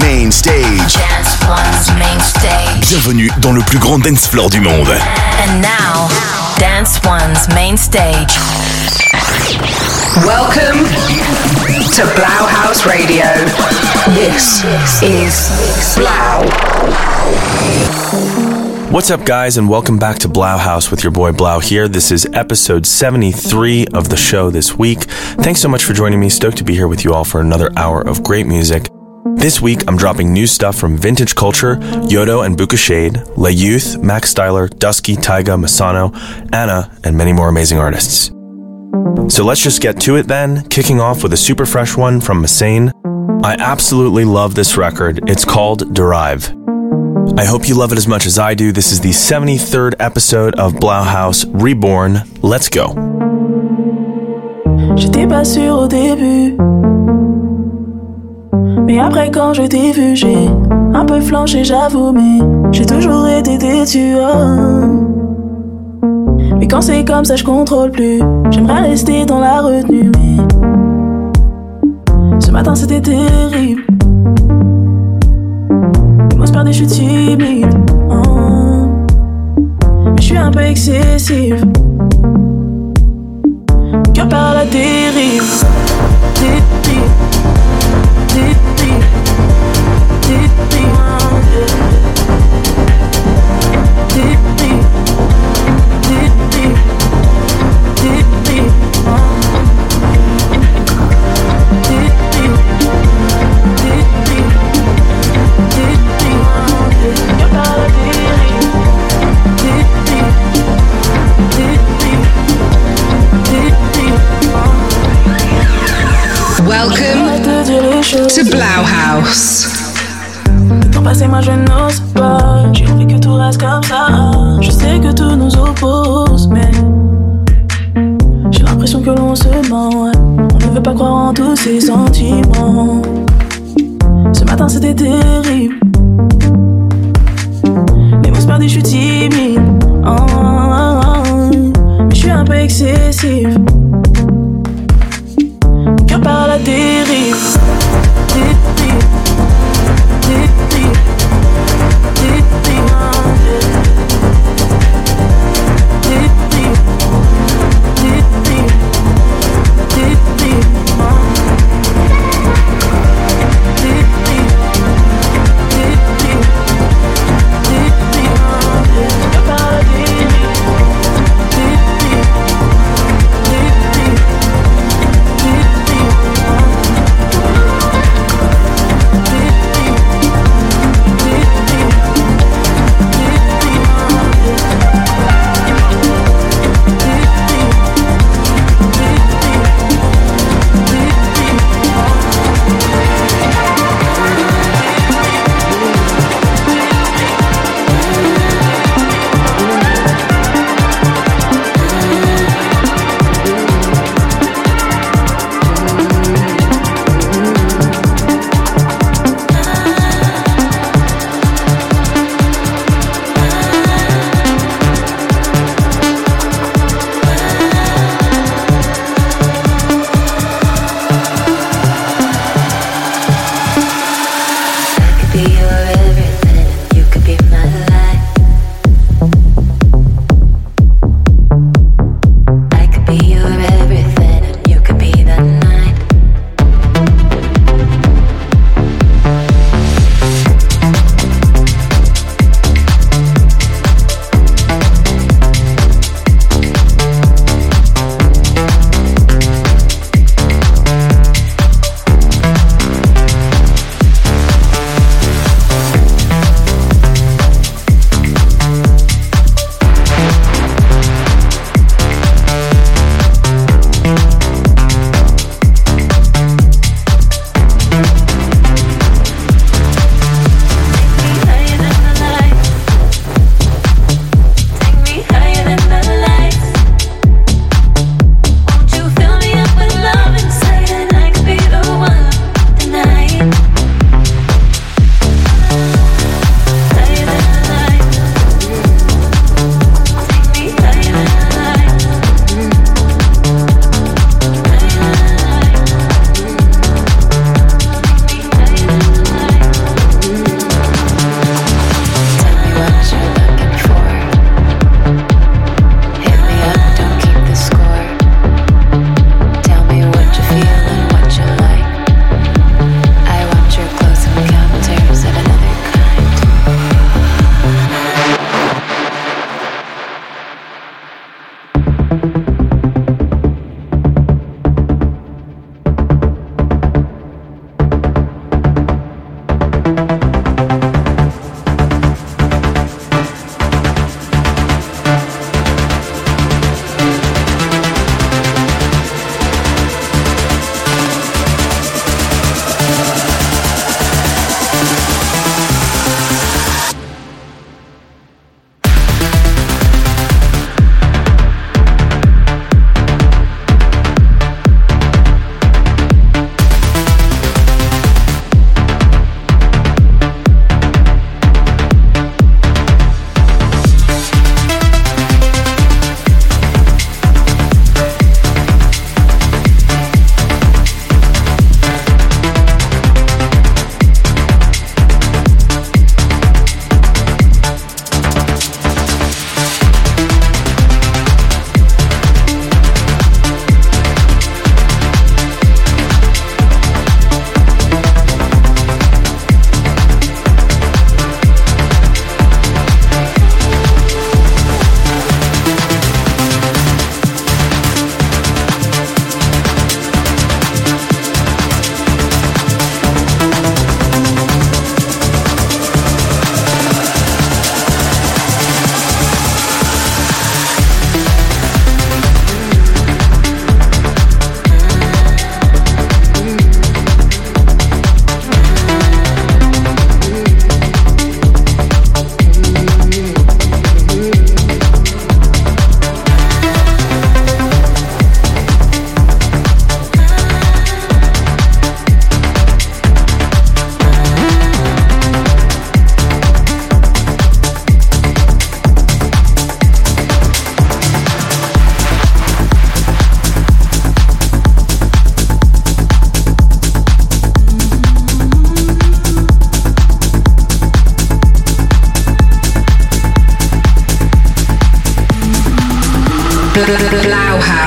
Main Stage. Dance One's main stage. Bienvenue dans le plus grand dance floor du monde. And now, Dance One's main stage. Welcome to 3LAU House Radio. This is 3LAU. What's up, guys, and welcome back to 3LAU House with your boy 3LAU here. This is episode 73 of the show this week. Thanks so much for joining me. Stoked to be here with you all for another hour of great music. This week, I'm dropping new stuff from Vintage Culture, Yodo and Booka Shade, Le Youth, Max Styler, Dusky, Taiga, Massano, Anna, and many more amazing artists. So let's just get to it then, kicking off with a super fresh one from Masane. I absolutely love this record. It's called Derive. I hope you love it as much as I do. This is the 73rd episode of 3LAU House Reborn. Let's go. J'étais pas sûr au début. Mais après, quand je t'ai vu, j'ai un peu flanché, j'avoue. Mais j'ai toujours été déçu. oh. Mais quand c'est comme ça, je contrôle plus. J'aimerais rester dans la retenue. Mais ce matin, c'était terrible. Mots se et je suis timide. oh. Mais je suis un peu excessive. Cœur part à la. Dérive. To Blau House. Temps passé, moi je n'ose pas. J'ai envie que tout reste comme ça. Je sais que tout nous oppose, mais j'ai l'impression que l'on se ment. On ne veut pas croire en tous ces sentiments. Ce matin c'était terrible. Les mots se perdent je suis timide. Oh. Mais je suis un peu excessive. Mon cœur part.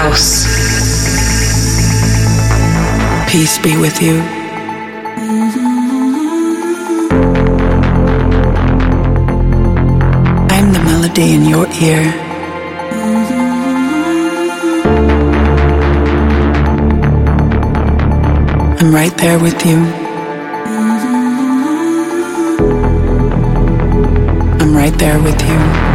Blauhaus. Peace be with you. I'm the melody in your ear. I'm right there with you. I'm right there with you.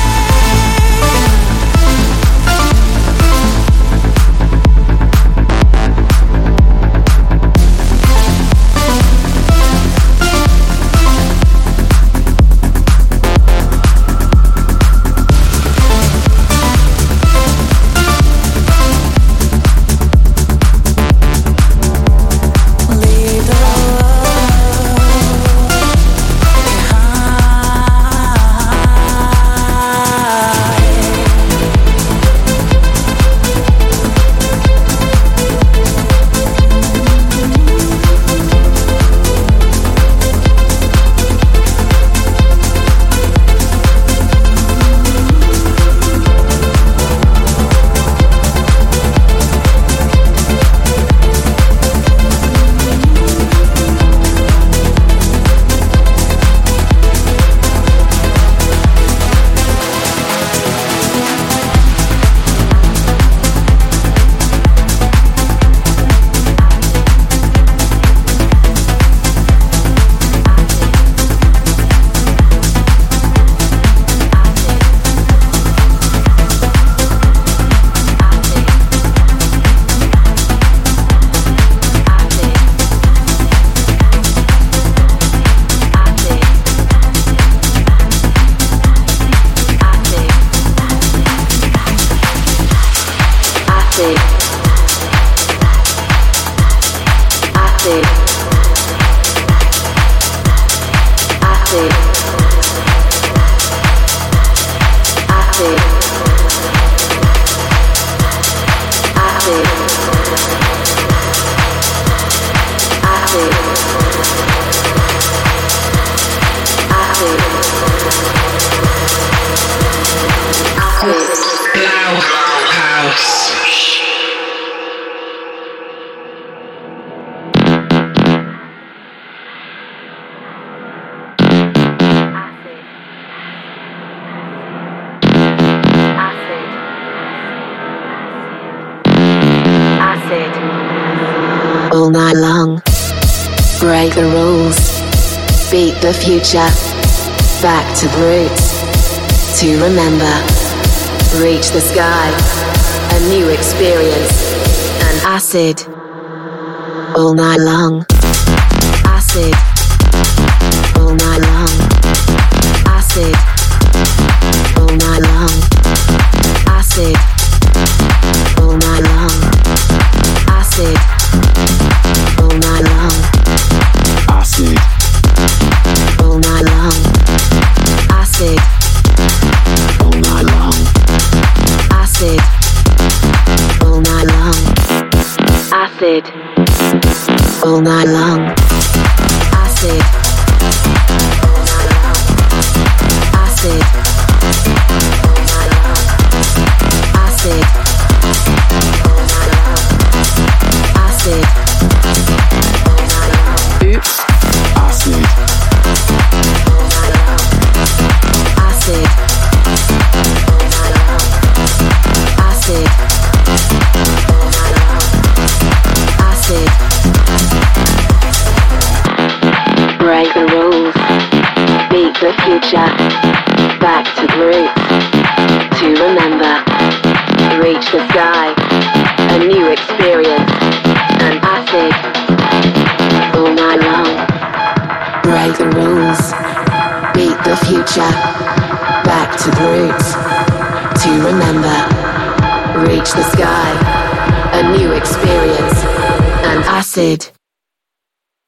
The future, back to the roots, to remember, reach the sky, a new experience, and acid, all night long, acid, all night long, acid, all night long, acid, All night long. The future, back to the roots, to remember, reach the sky, a new experience, an acid, all night long. Break the rules, beat the future, back to the roots, to remember, reach the sky, a new experience, an acid,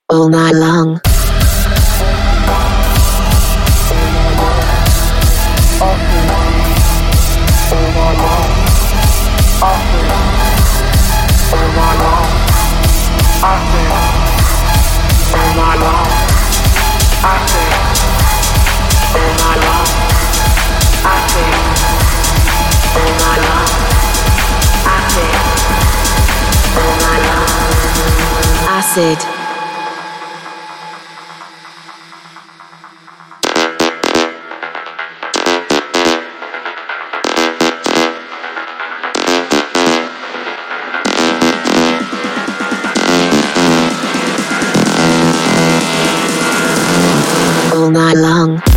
all night long. Acid. all night long.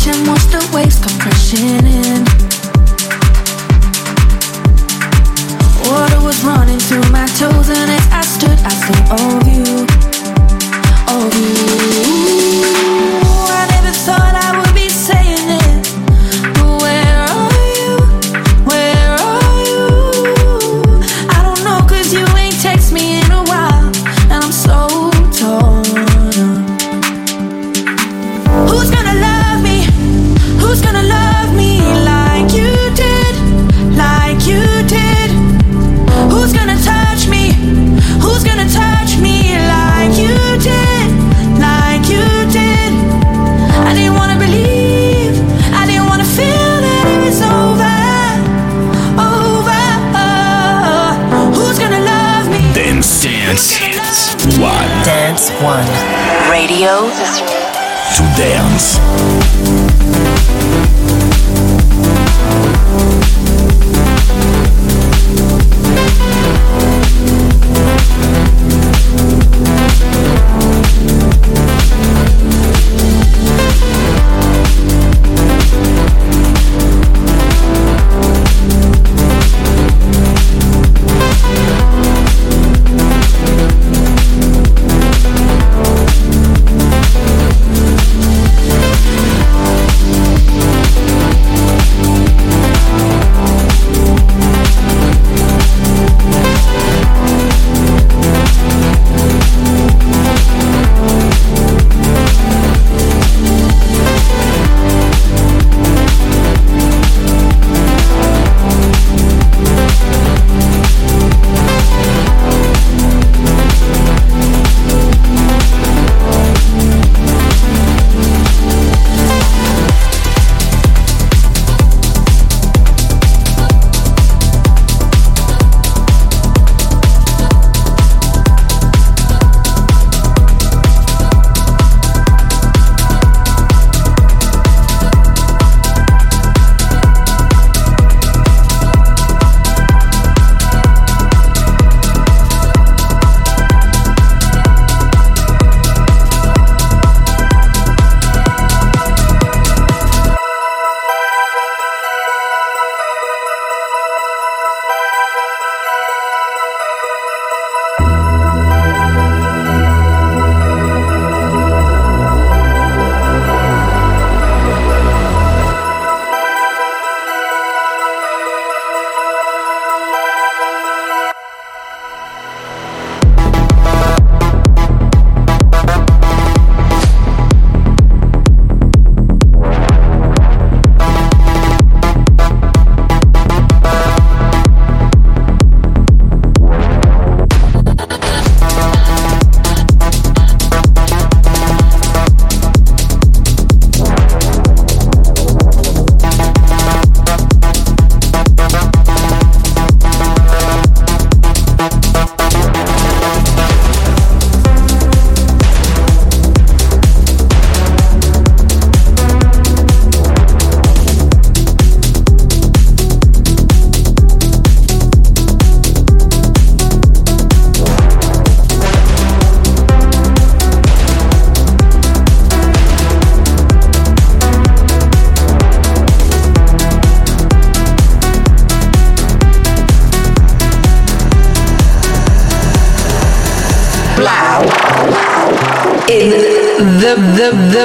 watching, watch the waves come crashing in.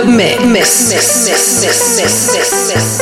The mix. mix, mix, mix,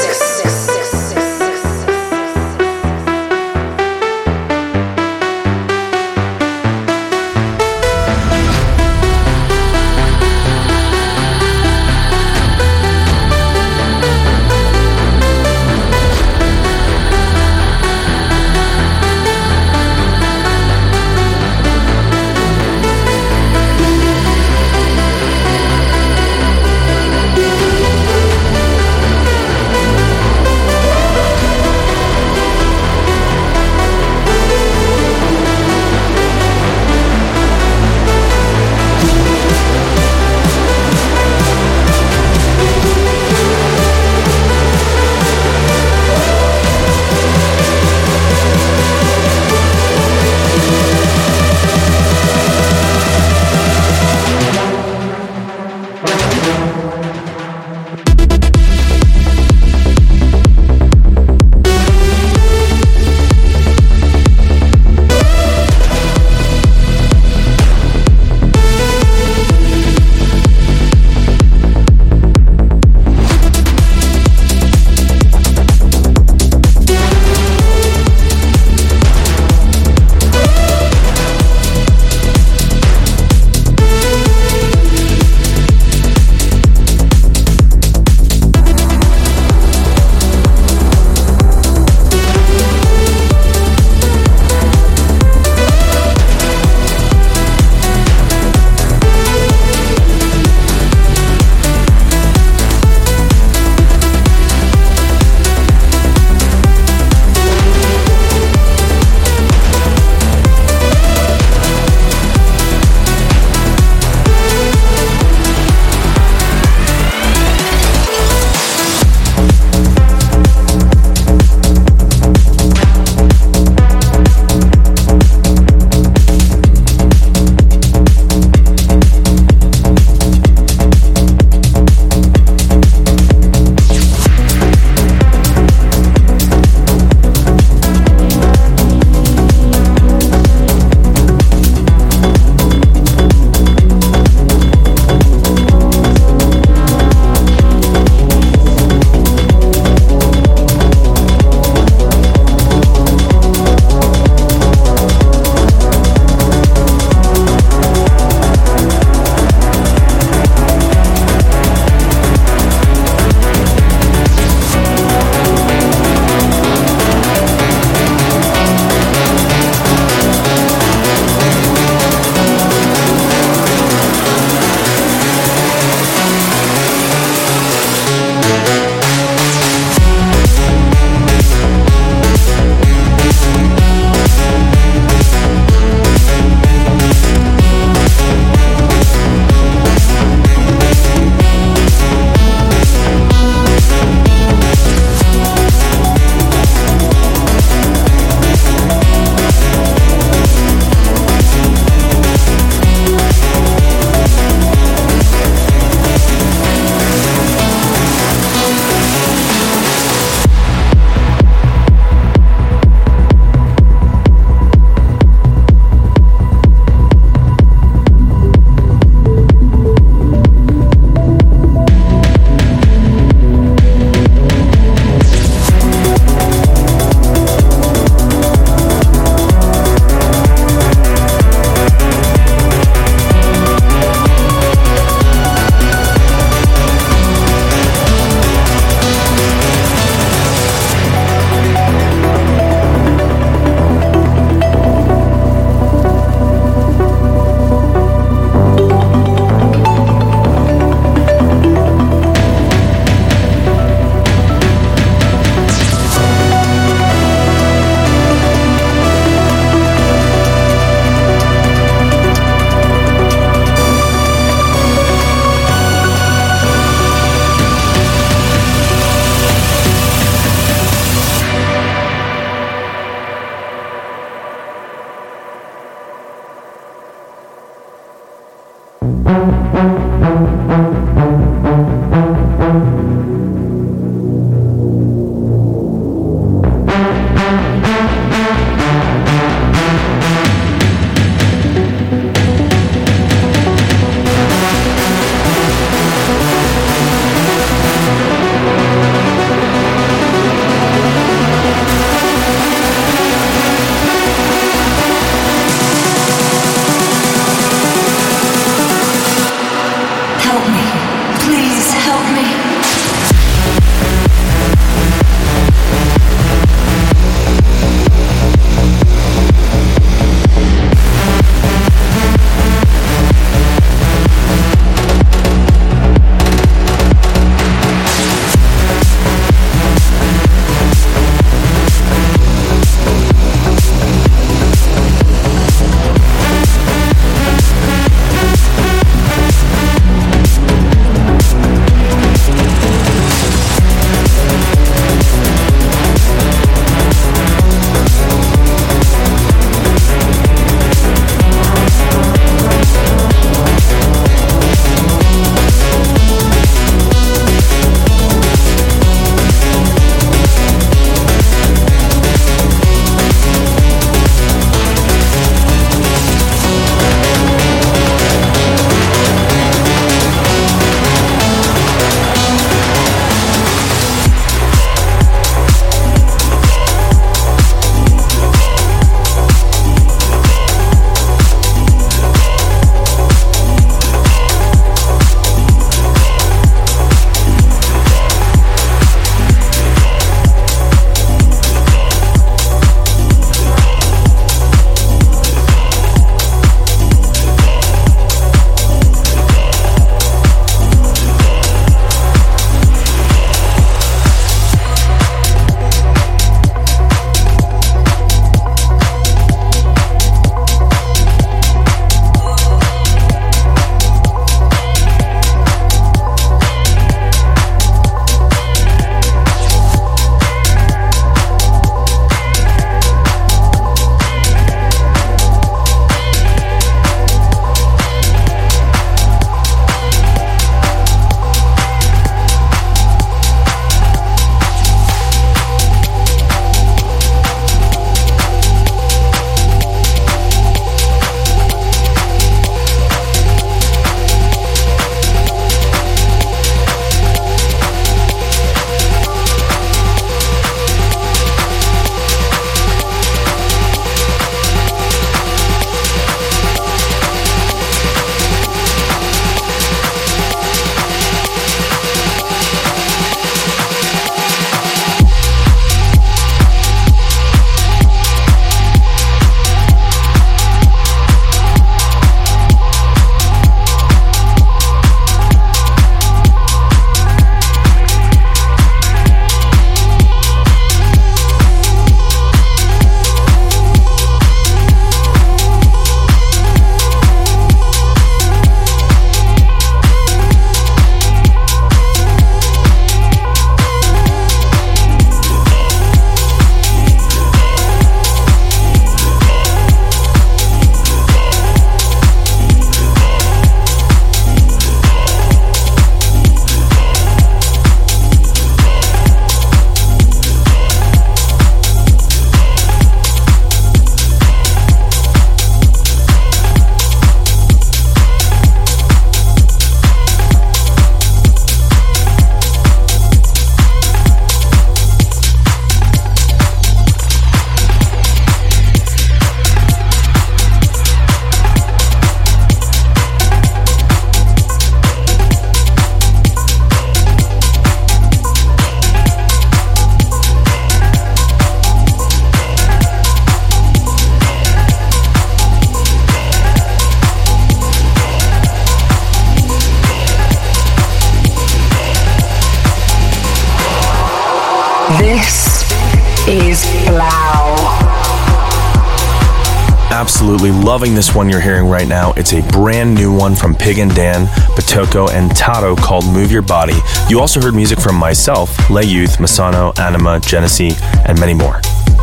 Absolutely loving this one you're hearing right now. It's a brand new one from Pig and Dan, Batoko, and Tato called Move Your Body. You also heard music from myself, Lay Youth, Massano, Anima, Genesee, and many more.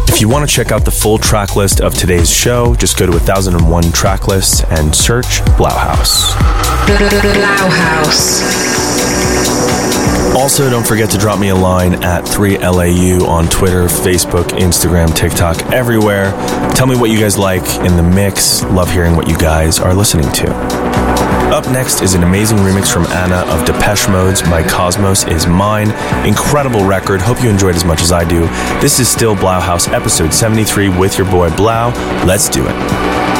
If you want to check out the full track list of today's show, just go to 1001 track lists and search Blauhaus. Blauhaus. Also, don't forget to drop me a line at 3LAU on Twitter, Facebook, Instagram, TikTok, everywhere. Tell me what you guys like in the mix. Love hearing what you guys are listening to. Up next is an amazing remix from Anna of Depeche Mode's My Cosmos Is Mine. Incredible record. Hope you enjoyed as much as I do. This is still Blauhaus episode 73 with your boy 3LAU. Let's do it.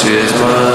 Cosmos is mine.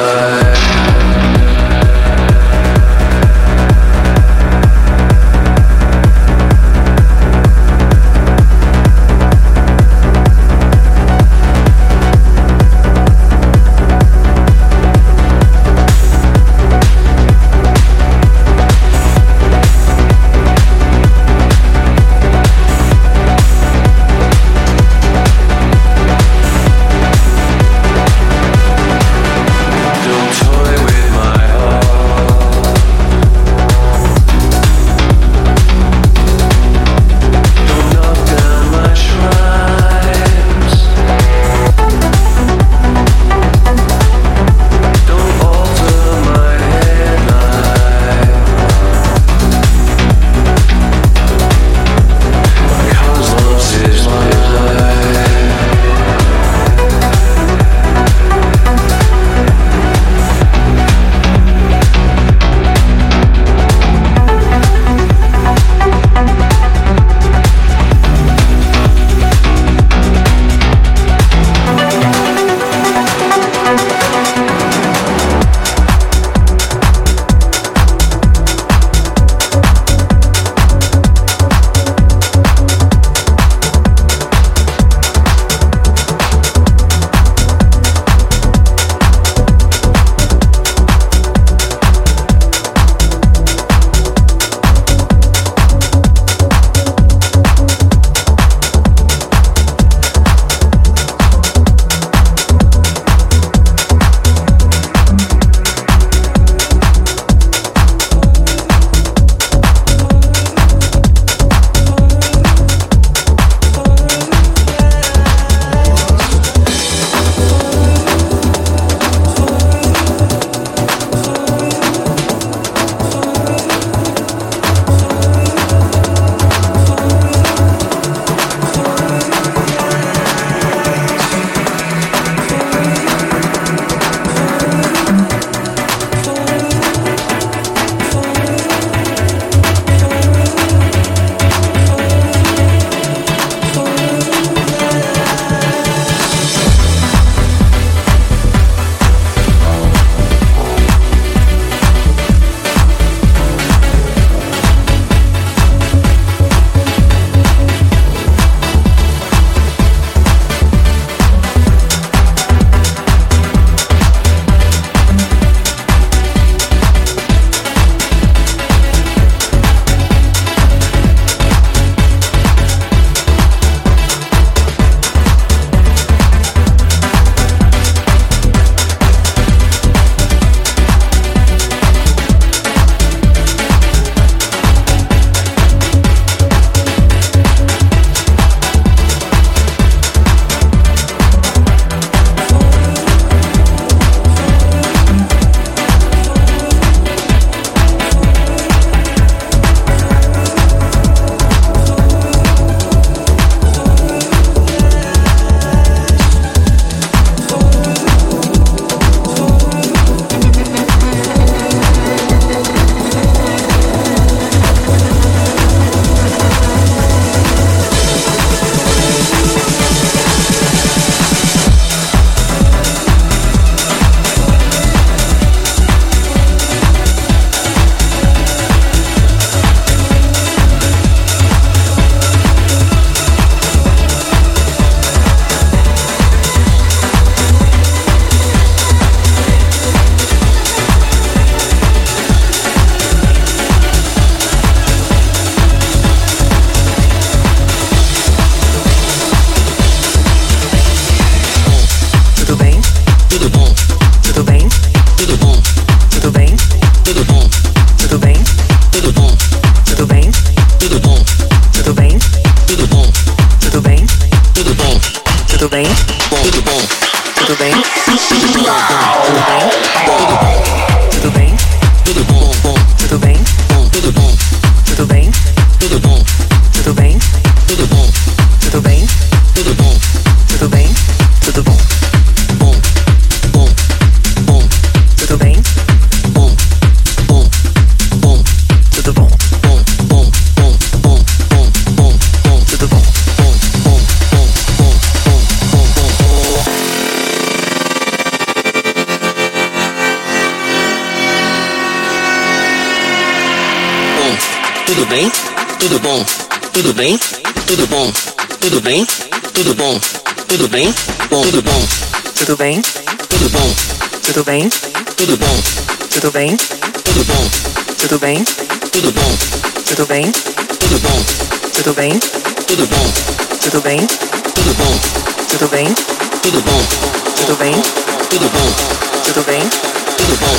Tudo bom?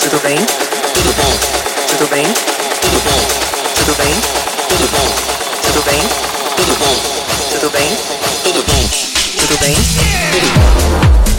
Tudo bem? Tudo bom? Tudo bem? Tudo bom? Tudo bem? Tudo bom? Tudo bem? Tudo bom? Tudo bem? Tudo bom? Tudo bem? Tudo bom?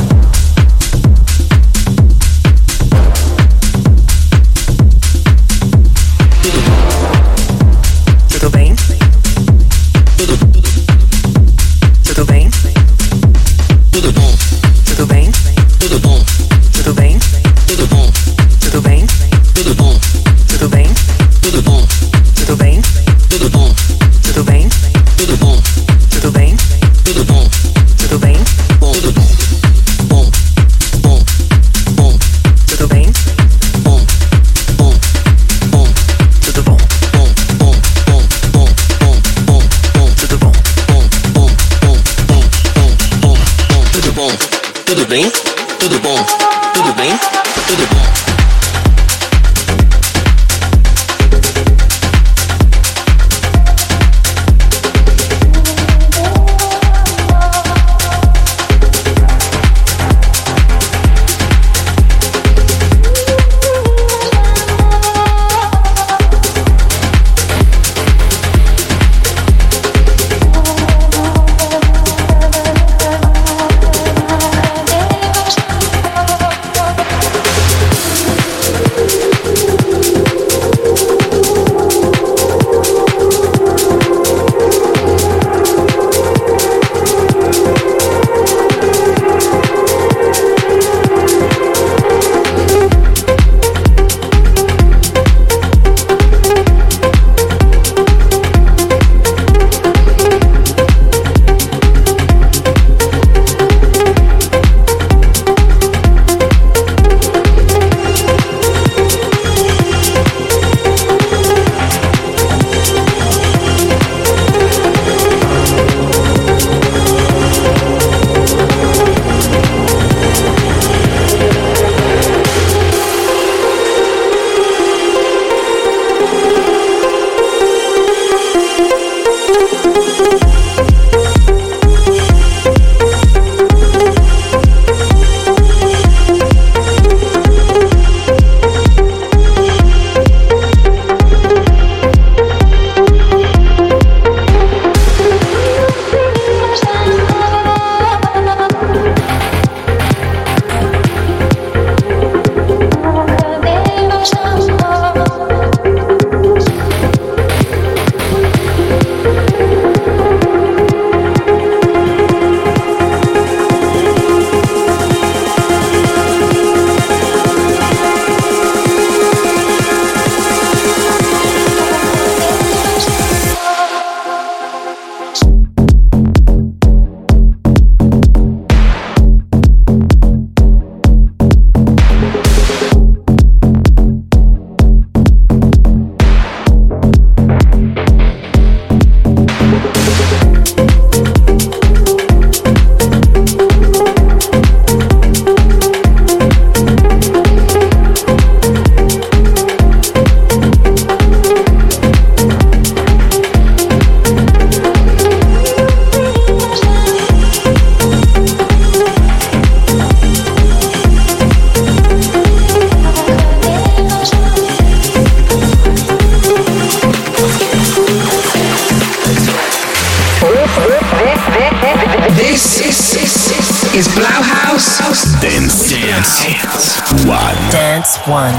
One.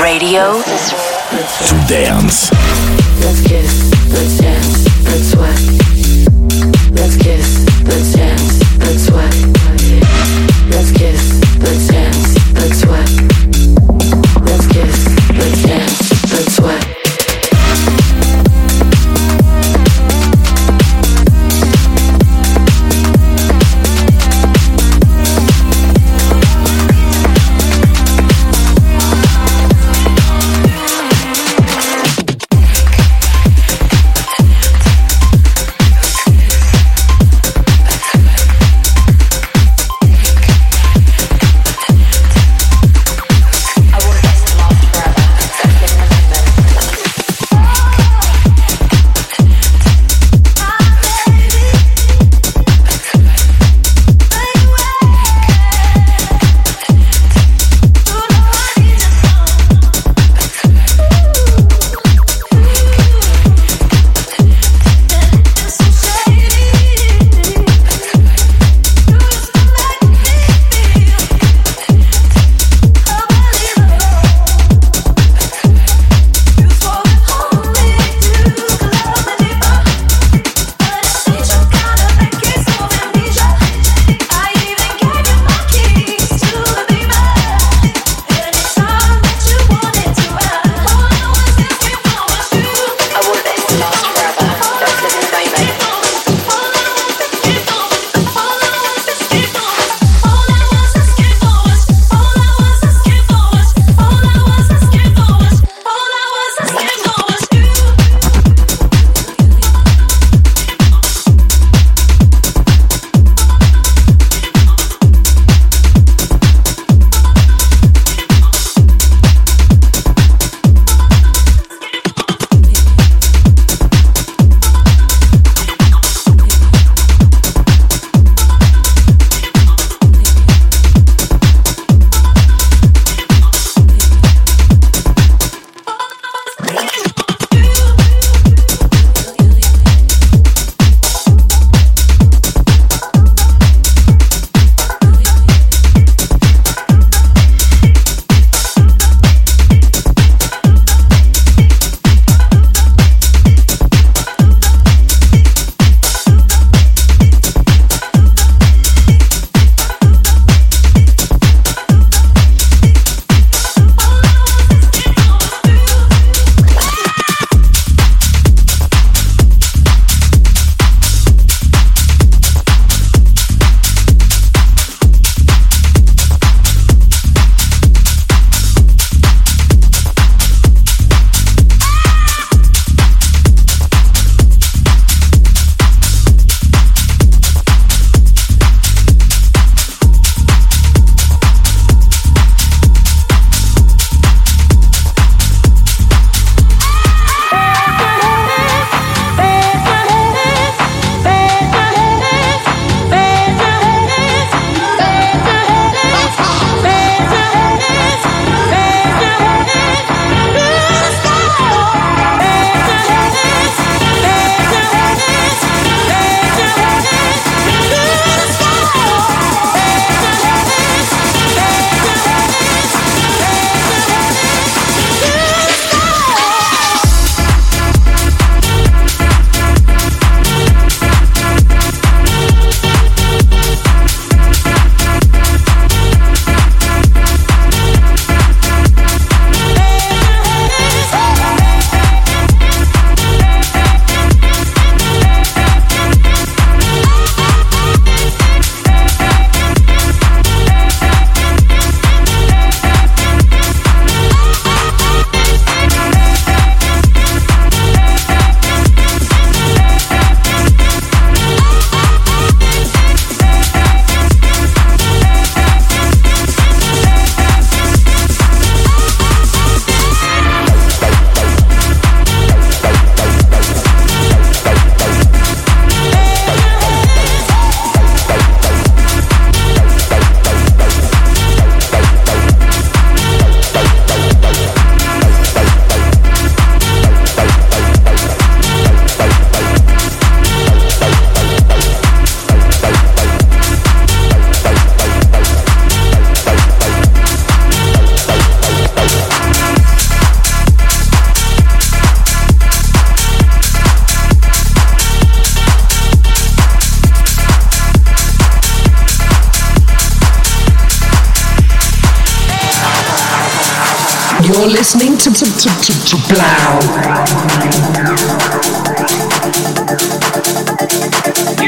Radio to dance. Let's kiss, let's dance, let's sweat.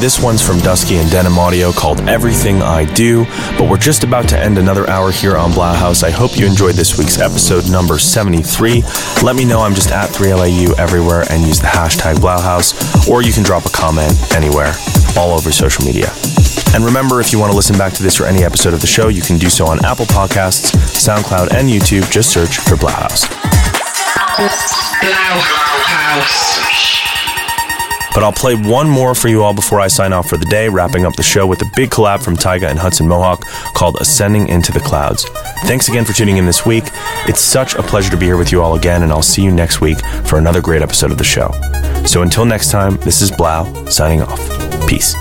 This one's from Dusky and Denim Audio called Everything I Do. But we're just about to end another hour here on Blauhaus. I hope you enjoyed this week's episode number 73. Let me know I'm just at 3LAU everywhere and use the hashtag Blauhaus, or you can drop a comment anywhere, all over social media. And remember, if you want to listen back to this or any episode of the show, you can do so on Apple Podcasts, SoundCloud, and YouTube. Just search for Blauhaus. But I'll play one more for you all before I sign off for the day, wrapping up the show with a big collab from Tiga and Hudson Mohawke called Ascending into the Clouds. Thanks again for tuning in this week. It's such a pleasure to be here with you all again, and I'll see you next week for another great episode of the show. So until next time, this is 3LAU signing off. Peace.